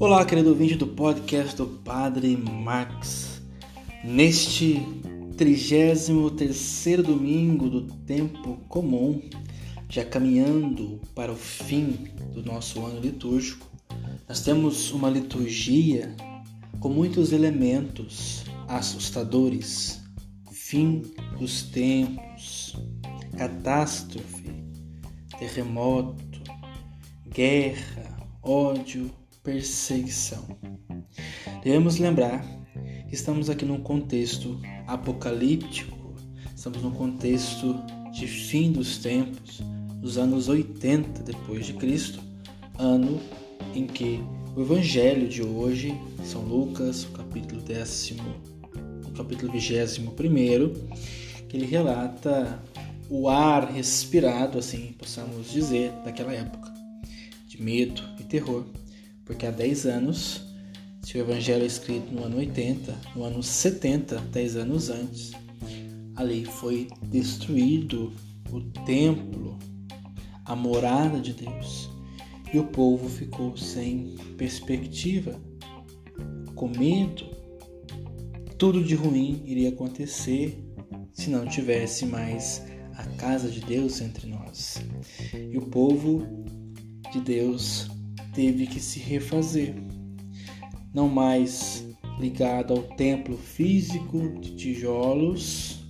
Olá, querido ouvinte do podcast do Padre Max. Neste 33 domingo do tempo comum, já caminhando para o fim do nosso ano litúrgico, nós temos uma liturgia com muitos elementos assustadores. Fim dos tempos, catástrofe, terremoto, guerra, ódio, perseguição. Devemos lembrar que estamos aqui num contexto apocalíptico, estamos num contexto de fim dos tempos, dos anos 80 depois de Cristo, ano em que o evangelho de hoje, São Lucas, o capítulo décimo, o capítulo 21 que ele relata o ar respirado, assim possamos dizer, daquela época, de medo e terror porque há 10 anos, se o evangelho é escrito no ano 80, no ano 70, 10 anos antes, ali foi destruído o templo, a morada de Deus, e o povo ficou sem perspectiva, com medo. Tudo de ruim iria acontecer se não tivesse mais a casa de Deus entre nós. E o povo de Deus teve que se refazer, não mais ligado ao templo físico de tijolos,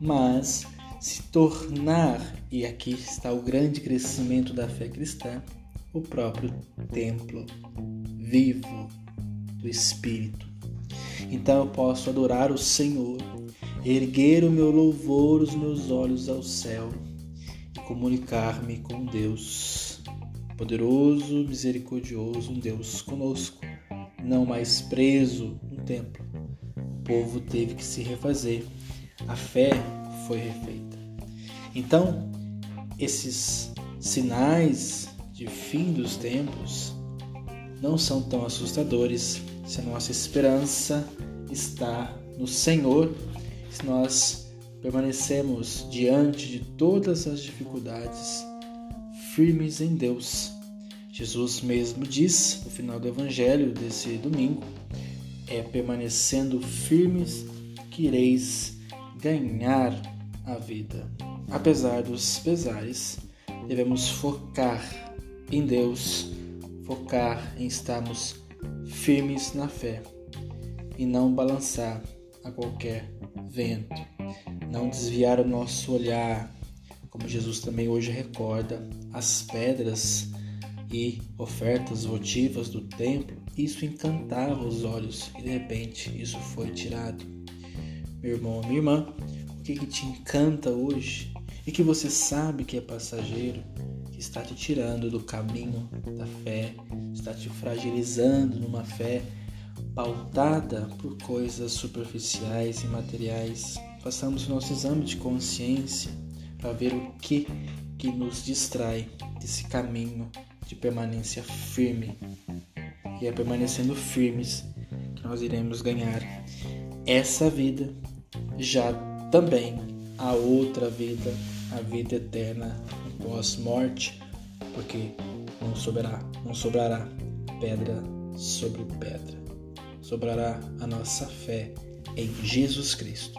mas se tornar, e aqui está o grande crescimento da fé cristã, o próprio templo vivo do Espírito. Então eu posso adorar o Senhor, erguer o meu louvor, os meus olhos ao céu e comunicar-me com Deus poderoso, misericordioso, um Deus conosco, não mais preso no templo. O povo teve que se refazer, a fé foi refeita. Então, esses sinais de fim dos tempos não são tão assustadores se a nossa esperança está no Senhor, se nós permanecemos diante de todas as dificuldades firmes em Deus. Jesus mesmo diz no final do evangelho desse domingo: é permanecendo firmes que ireis ganhar a vida. Apesar dos pesares, devemos focar em Deus, focar em estarmos firmes na fé e não balançar a qualquer vento, não desviar o nosso olhar como Jesus também hoje recorda, as pedras e ofertas votivas do templo, isso encantava os olhos e de repente isso foi tirado. Meu irmão, minha irmã, o que, que te encanta hoje e que você sabe que é passageiro, que está te tirando do caminho da fé, está te fragilizando numa fé pautada por coisas superficiais e materiais. Façamos nosso exame de consciência para ver o que que nos distrai desse caminho de permanência firme. E é permanecendo firmes que nós iremos ganhar essa vida, já também a outra vida, a vida eterna pós-morte, porque não sobrará, não sobrará pedra sobre pedra. Sobrará a nossa fé em Jesus Cristo.